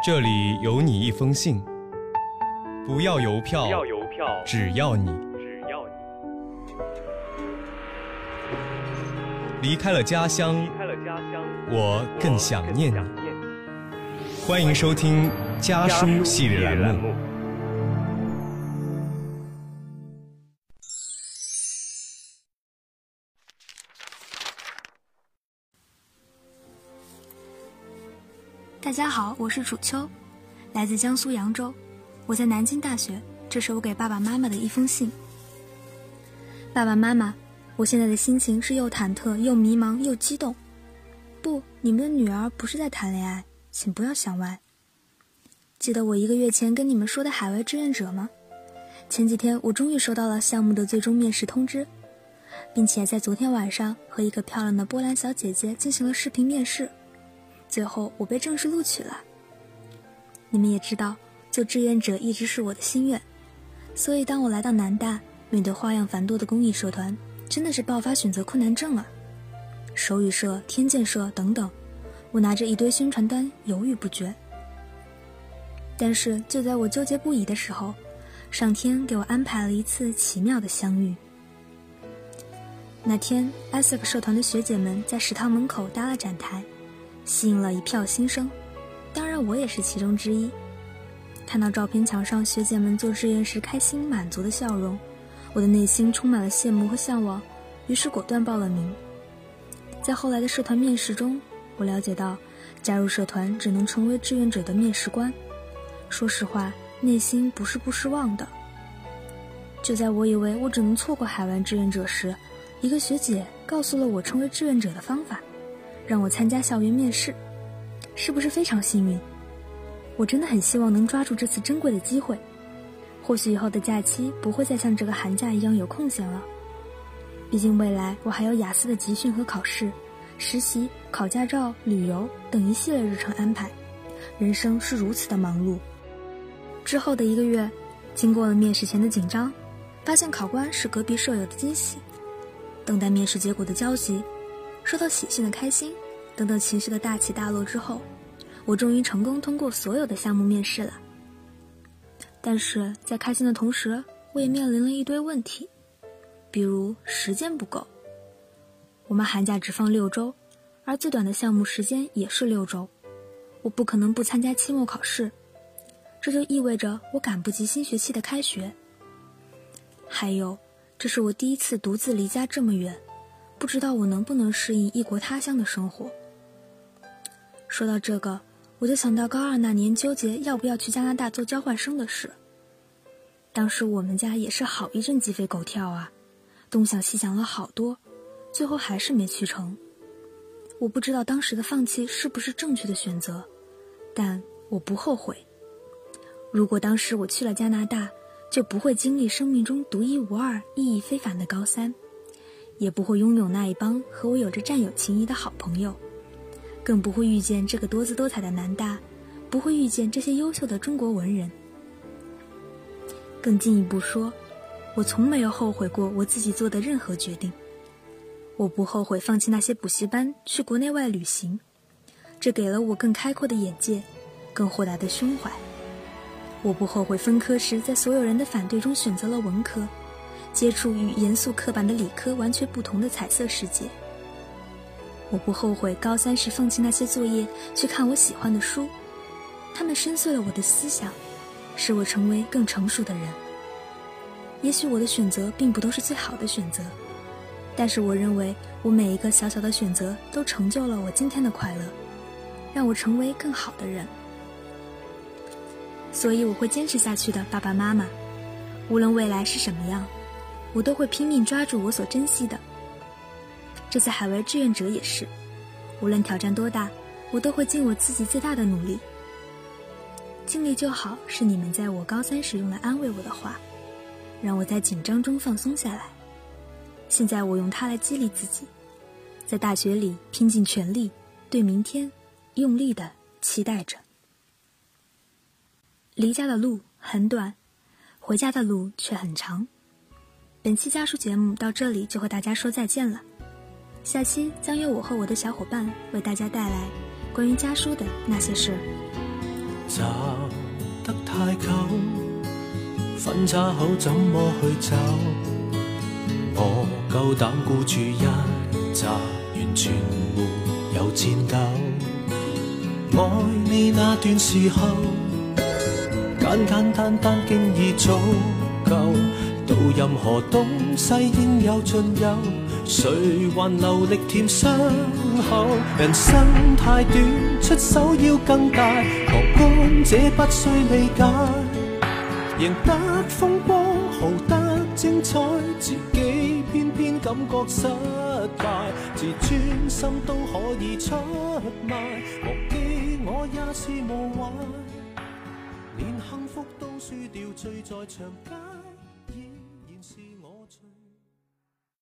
这里有你一封信，不要邮票，要邮票，只要你只要你离开了家乡，离开了家乡，我更想念你。我更想念你。欢迎收听家书系列栏目。大家好，我是楚秋，来自江苏扬州。我在南京大学，这是我给爸爸妈妈的一封信。爸爸妈妈，我现在的心情是又忐忑又迷茫又激动。不，你们的女儿不是在谈恋爱，请不要想歪。记得我一个月前跟你们说的海外志愿者吗？前几天我终于收到了项目的最终面试通知，并且在昨天晚上和一个漂亮的波兰小姐姐进行了视频面试。最后，我被正式录取了。你们也知道，做志愿者一直是我的心愿，所以当我来到南大，面对花样繁多的公益社团，真的是爆发选择困难症啊！手语社、天健社等等，我拿着一堆宣传单，犹豫不决。但是就在我纠结不已的时候，上天给我安排了一次奇妙的相遇。那天，ASIC 社团的学姐们在食堂门口搭了展台。吸引了一票新生，当然我也是其中之一。看到照片墙上学姐们做志愿时开心满足的笑容，我的内心充满了羡慕和向往，于是果断报了名。在后来的社团面试中，我了解到，加入社团只能成为志愿者的面试官。说实话，内心不是不失望的。就在我以为我只能错过海外志愿者时，一个学姐告诉了我成为志愿者的方法。让我参加校园面试，是不是非常幸运？我真的很希望能抓住这次珍贵的机会。或许以后的假期不会再像这个寒假一样有空闲了。毕竟未来我还有雅思的集训和考试、实习、考驾照、旅游等一系列日程安排，人生是如此的忙碌。之后的一个月，经过了面试前的紧张，发现考官是隔壁舍友的惊喜，等待面试结果的焦急。收到喜讯的开心，等等情绪的大起大落之后，我终于成功通过所有的项目面试了。但是在开心的同时，我也面临了一堆问题，比如时间不够。我们寒假只放六周，而最短的项目时间也是六周，我不可能不参加期末考试，这就意味着我赶不及新学期的开学。还有，这是我第一次独自离家这么远。不知道我能不能适应异国他乡的生活。说到这个，我就想到高二那年纠结要不要去加拿大做交换生的事。当时我们家也是好一阵鸡飞狗跳啊，东想西想了好多，最后还是没去成。我不知道当时的放弃是不是正确的选择，但我不后悔。如果当时我去了加拿大，就不会经历生命中独一无二、意义非凡的高三。也不会拥有那一帮和我有着战友情谊的好朋友，更不会遇见这个多姿多彩的南大，不会遇见这些优秀的中国文人。更进一步说，我从没有后悔过我自己做的任何决定。我不后悔放弃那些补习班去国内外旅行，这给了我更开阔的眼界，更豁达的胸怀。我不后悔分科时在所有人的反对中选择了文科。接触与严肃刻板的理科完全不同的彩色世界。我不后悔高三时放弃那些作业，去看我喜欢的书，他们深邃了我的思想，使我成为更成熟的人。也许我的选择并不都是最好的选择，但是我认为我每一个小小的选择都成就了我今天的快乐，让我成为更好的人。所以我会坚持下去的，爸爸妈妈，无论未来是什么样。我都会拼命抓住我所珍惜的。这次海外志愿者也是，无论挑战多大，我都会尽我自己最大的努力。尽力就好，是你们在我高三时用来安慰我的话，让我在紧张中放松下来。现在我用它来激励自己，在大学里拼尽全力，对明天用力的期待着。离家的路很短，回家的路却很长。本期家书节目到这里就和大家说再见了，下期将由我和我的小伙伴为大家带来关于家书的那些事。找得太久，分岔口怎么去走？我够胆孤注一掷，完全没有战斗。爱你那段时候，简简单单经已足够。任何东西应有尽有，谁还留力填伤口？人生太短，出手要更大，何干这不需理解？赢得风波，豪得精彩，自己偏偏感觉失败，自尊心都可以出卖，忘记我也是无坏，连幸福都输掉，醉在长街。